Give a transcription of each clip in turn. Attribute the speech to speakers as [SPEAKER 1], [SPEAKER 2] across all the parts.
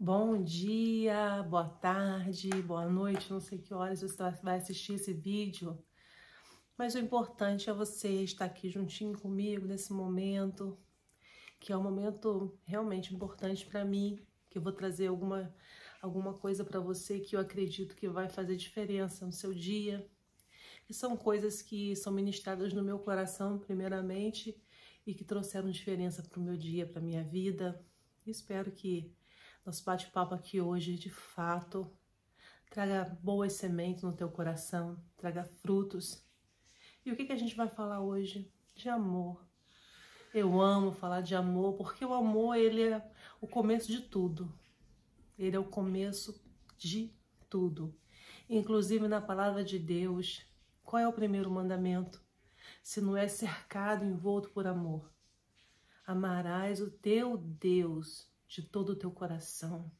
[SPEAKER 1] Bom dia, boa tarde, boa noite, não sei que horas você vai assistir esse vídeo, mas o importante é você estar aqui juntinho comigo nesse momento, que é um momento realmente importante para mim, que eu vou trazer alguma, alguma coisa para você que eu acredito que vai fazer diferença no seu dia, que são coisas que são ministradas no meu coração, primeiramente, e que trouxeram diferença para o meu dia, para minha vida. Espero que nosso bate-papo aqui hoje, de fato, traga boas sementes no teu coração, traga frutos. E o que, que a gente vai falar hoje? De amor. Eu amo falar de amor, porque o amor, ele é o começo de tudo. Ele é o começo de tudo. Inclusive na palavra de Deus, qual é o primeiro mandamento? Se não é cercado, envolto por amor. Amarás o teu Deus de todo o teu coração,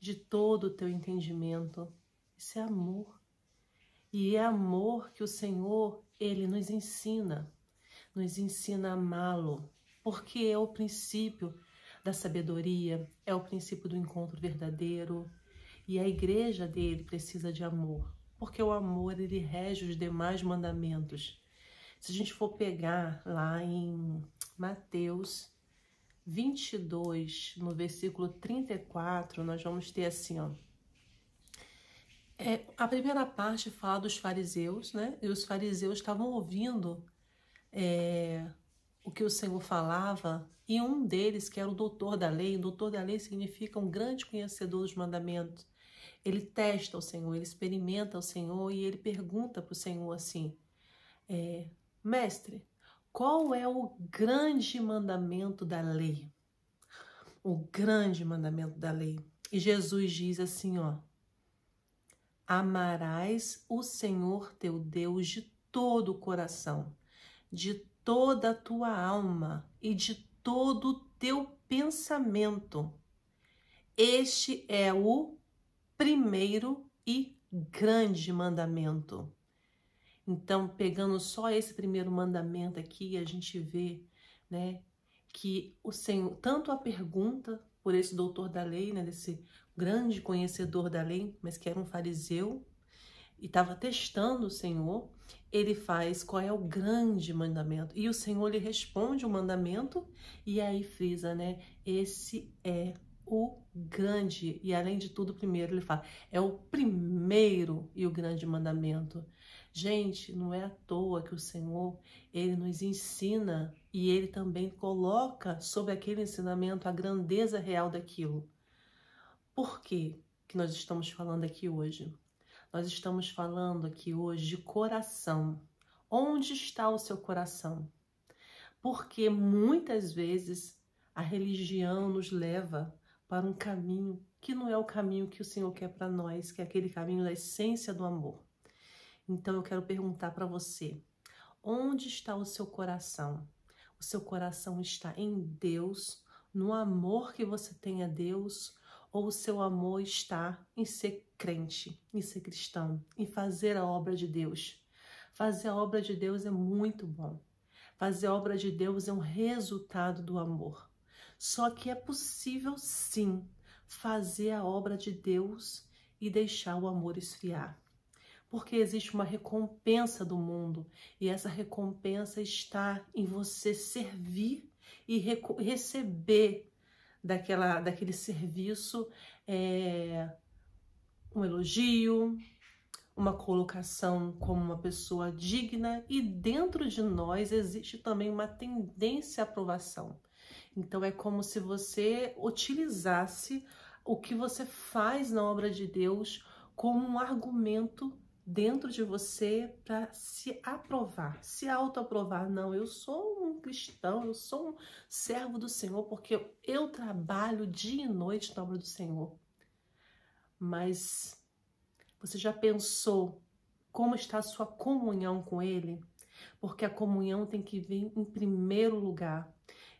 [SPEAKER 1] de todo o teu entendimento. Isso é amor. E é amor que o Senhor, ele nos ensina, nos ensina a amá-lo, porque é o princípio da sabedoria, é o princípio do encontro verdadeiro. E a igreja dele precisa de amor, porque o amor ele rege os demais mandamentos. Se a gente for pegar lá em Mateus 22, no versículo 34, nós vamos ter assim, ó. É, a primeira parte fala dos fariseus, né? E os fariseus estavam ouvindo é, o que o Senhor falava, e um deles, que era o doutor da lei, o doutor da lei significa um grande conhecedor dos mandamentos. Ele testa o Senhor, ele experimenta o Senhor e ele pergunta para o Senhor assim: é, Mestre, qual é o grande mandamento da lei? O grande mandamento da lei. E Jesus diz assim, ó: Amarás o Senhor teu Deus de todo o coração, de toda a tua alma e de todo o teu pensamento. Este é o primeiro e grande mandamento. Então, pegando só esse primeiro mandamento aqui, a gente vê, né, que o Senhor, tanto a pergunta por esse doutor da lei, né, desse grande conhecedor da lei, mas que era um fariseu e estava testando o Senhor, ele faz qual é o grande mandamento. E o Senhor lhe responde o mandamento e aí frisa, né? Esse é o grande. E além de tudo, primeiro ele fala, é o primeiro e o grande mandamento. Gente, não é à toa que o Senhor, ele nos ensina e ele também coloca sobre aquele ensinamento a grandeza real daquilo. Por que que nós estamos falando aqui hoje? Nós estamos falando aqui hoje de coração. Onde está o seu coração? Porque muitas vezes a religião nos leva para um caminho que não é o caminho que o Senhor quer para nós, que é aquele caminho da essência do amor. Então eu quero perguntar para você: onde está o seu coração? O seu coração está em Deus, no amor que você tem a Deus, ou o seu amor está em ser crente, em ser cristão, em fazer a obra de Deus? Fazer a obra de Deus é muito bom. Fazer a obra de Deus é um resultado do amor. Só que é possível sim fazer a obra de Deus e deixar o amor esfriar porque existe uma recompensa do mundo e essa recompensa está em você servir e receber daquela, daquele serviço é, um elogio, uma colocação como uma pessoa digna e dentro de nós existe também uma tendência à aprovação. Então é como se você utilizasse o que você faz na obra de Deus como um argumento dentro de você para se aprovar, se autoaprovar. Não, eu sou um cristão, eu sou um servo do Senhor porque eu trabalho dia e noite na obra do Senhor. Mas você já pensou como está a sua comunhão com Ele? Porque a comunhão tem que vir em primeiro lugar.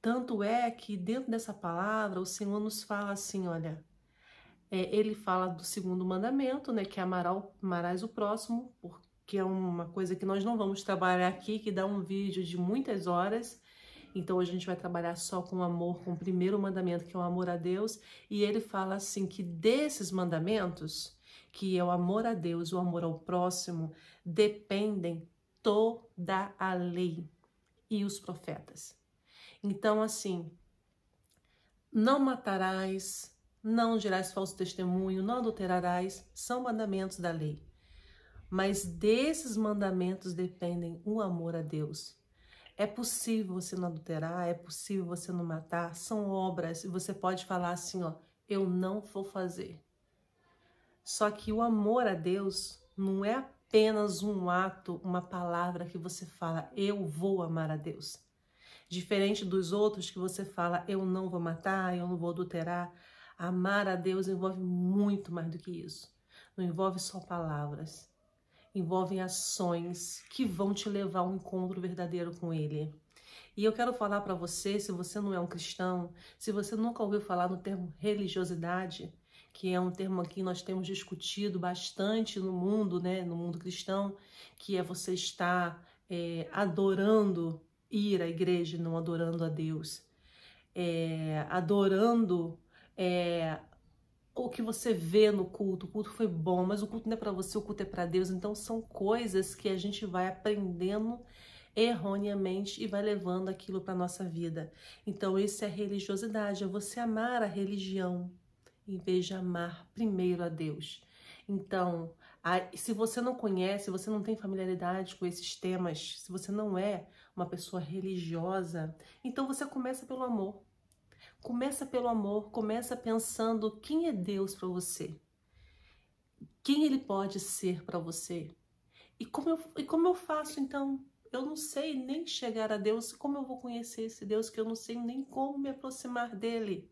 [SPEAKER 1] Tanto é que dentro dessa palavra o Senhor nos fala assim: olha, é, ele fala do segundo mandamento, né, que é amarás o próximo, porque é uma coisa que nós não vamos trabalhar aqui, que dá um vídeo de muitas horas, Então hoje a gente vai trabalhar só com amor, com o primeiro mandamento, que é o amor a Deus, e ele fala assim que desses mandamentos, que é o amor a Deus, o amor ao próximo, dependem toda a lei e os profetas. Então assim, não matarás, não dirás falso testemunho, não adulterarás, são mandamentos da lei. Mas desses mandamentos dependem o amor a Deus. É possível você não adulterar, é possível você não matar, são obras e você pode falar assim, ó, eu não vou fazer. Só que o amor a Deus não é apenas um ato, uma palavra que você fala, eu vou amar a Deus. Diferente dos outros que você fala, eu não vou matar, eu não vou adulterar. Amar a Deus envolve muito mais do que isso. Não envolve só palavras. Envolve ações que vão te levar a um encontro verdadeiro com Ele. E eu quero falar para você, se você não é um cristão, se você nunca ouviu falar no termo religiosidade, que é um termo que nós temos discutido bastante no mundo, né, no mundo cristão, que é você estar é, adorando ir à igreja não adorando a Deus, é, adorando é, o que você vê no culto. O culto foi bom, mas o culto não é para você, o culto é para Deus. Então são coisas que a gente vai aprendendo erroneamente e vai levando aquilo para nossa vida. Então isso é religiosidade, é você amar a religião em vez de amar primeiro a Deus. Então, se você não conhece, se você não tem familiaridade com esses temas, se você não é uma pessoa religiosa, então você começa pelo amor. Começa pelo amor, começa pensando quem é Deus para você. Quem ele pode ser para você? E como, eu, e como eu faço então? Eu não sei nem chegar a Deus, como eu vou conhecer esse Deus que eu não sei nem como me aproximar dele?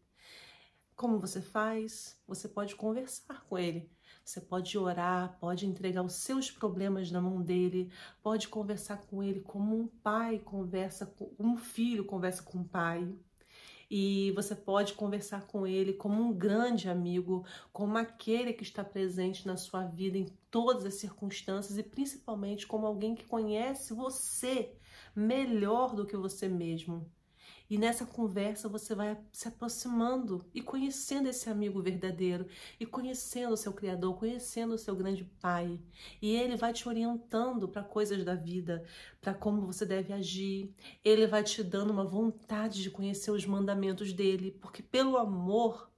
[SPEAKER 1] Como você faz? Você pode conversar com ele. Você pode orar, pode entregar os seus problemas na mão dele, pode conversar com ele como um pai conversa com um filho conversa com um pai. E você pode conversar com ele como um grande amigo, como aquele que está presente na sua vida em todas as circunstâncias e principalmente como alguém que conhece você melhor do que você mesmo. E nessa conversa você vai se aproximando e conhecendo esse amigo verdadeiro, e conhecendo o seu Criador, conhecendo o seu grande Pai. E ele vai te orientando para coisas da vida, para como você deve agir. Ele vai te dando uma vontade de conhecer os mandamentos dele, porque pelo amor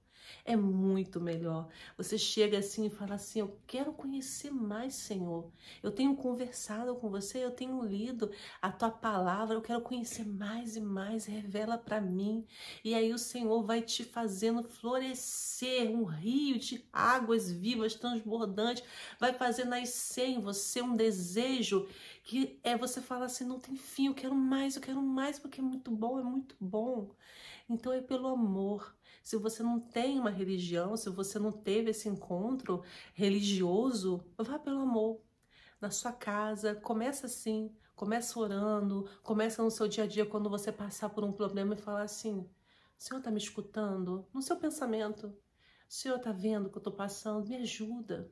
[SPEAKER 1] é muito melhor. Você chega assim e fala assim: Eu quero conhecer mais, Senhor. Eu tenho conversado com você, eu tenho lido a tua palavra, eu quero conhecer mais e mais. Revela para mim. E aí o Senhor vai te fazendo florescer um rio de águas vivas, transbordantes, vai fazer nascer em você um desejo que é você fala assim: Não tem fim, eu quero mais, eu quero mais, porque é muito bom, é muito bom. Então é pelo amor se você não tem uma religião, se você não teve esse encontro religioso, vá pelo amor. Na sua casa, começa assim, começa orando, começa no seu dia a dia quando você passar por um problema e falar assim: o Senhor está me escutando? No seu pensamento, o Senhor está vendo o que eu estou passando? Me ajuda.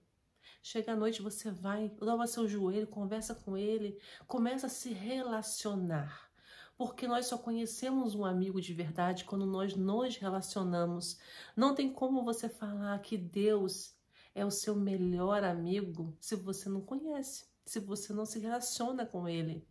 [SPEAKER 1] Chega à noite, você vai, dobra seu joelho, conversa com ele, começa a se relacionar porque nós só conhecemos um amigo de verdade quando nós nos relacionamos. Não tem como você falar que Deus é o seu melhor amigo se você não conhece, se você não se relaciona com ele.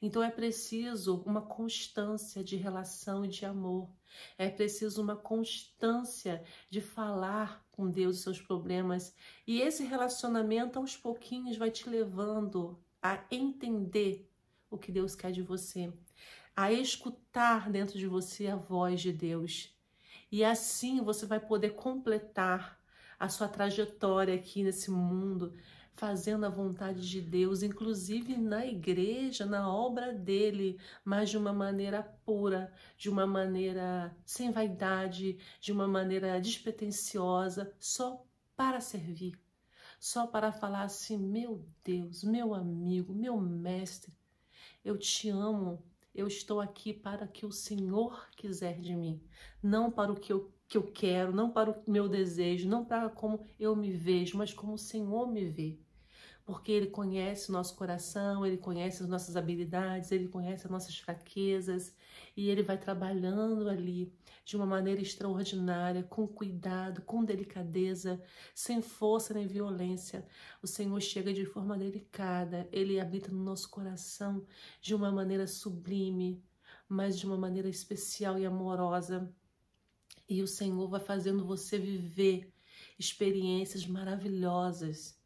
[SPEAKER 1] Então é preciso uma constância de relação e de amor. É preciso uma constância de falar com Deus os seus problemas. E esse relacionamento, aos pouquinhos, vai te levando a entender o que Deus quer de você a escutar dentro de você a voz de Deus. E assim você vai poder completar a sua trajetória aqui nesse mundo, fazendo a vontade de Deus, inclusive na igreja, na obra dele, mas de uma maneira pura, de uma maneira sem vaidade, de uma maneira despretensiosa, só para servir, só para falar assim: meu Deus, meu amigo, meu mestre, eu te amo, eu estou aqui para o que o Senhor quiser de mim, não para o que eu, que eu quero, não para o meu desejo, não para como eu me vejo, mas como o Senhor me vê. Porque Ele conhece o nosso coração, Ele conhece as nossas habilidades, Ele conhece as nossas fraquezas e Ele vai trabalhando ali de uma maneira extraordinária, com cuidado, com delicadeza, sem força nem violência. O Senhor chega de forma delicada, Ele habita no nosso coração de uma maneira sublime, mas de uma maneira especial e amorosa. E o Senhor vai fazendo você viver experiências maravilhosas.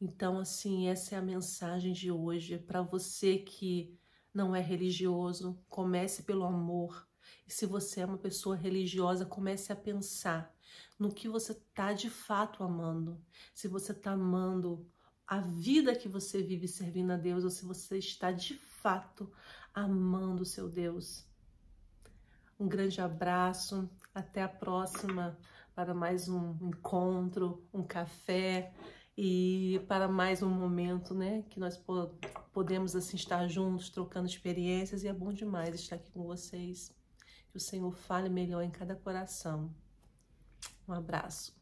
[SPEAKER 1] Então, assim, essa é a mensagem de hoje para você que não é religioso. Comece pelo amor. E se você é uma pessoa religiosa, comece a pensar no que você está de fato amando. Se você está amando a vida que você vive servindo a Deus ou se você está de fato amando o seu Deus. Um grande abraço, até a próxima para mais um encontro, um café e para mais um momento, né, que nós podemos assim estar juntos, trocando experiências e é bom demais estar aqui com vocês. Que o Senhor fale melhor em cada coração. Um abraço.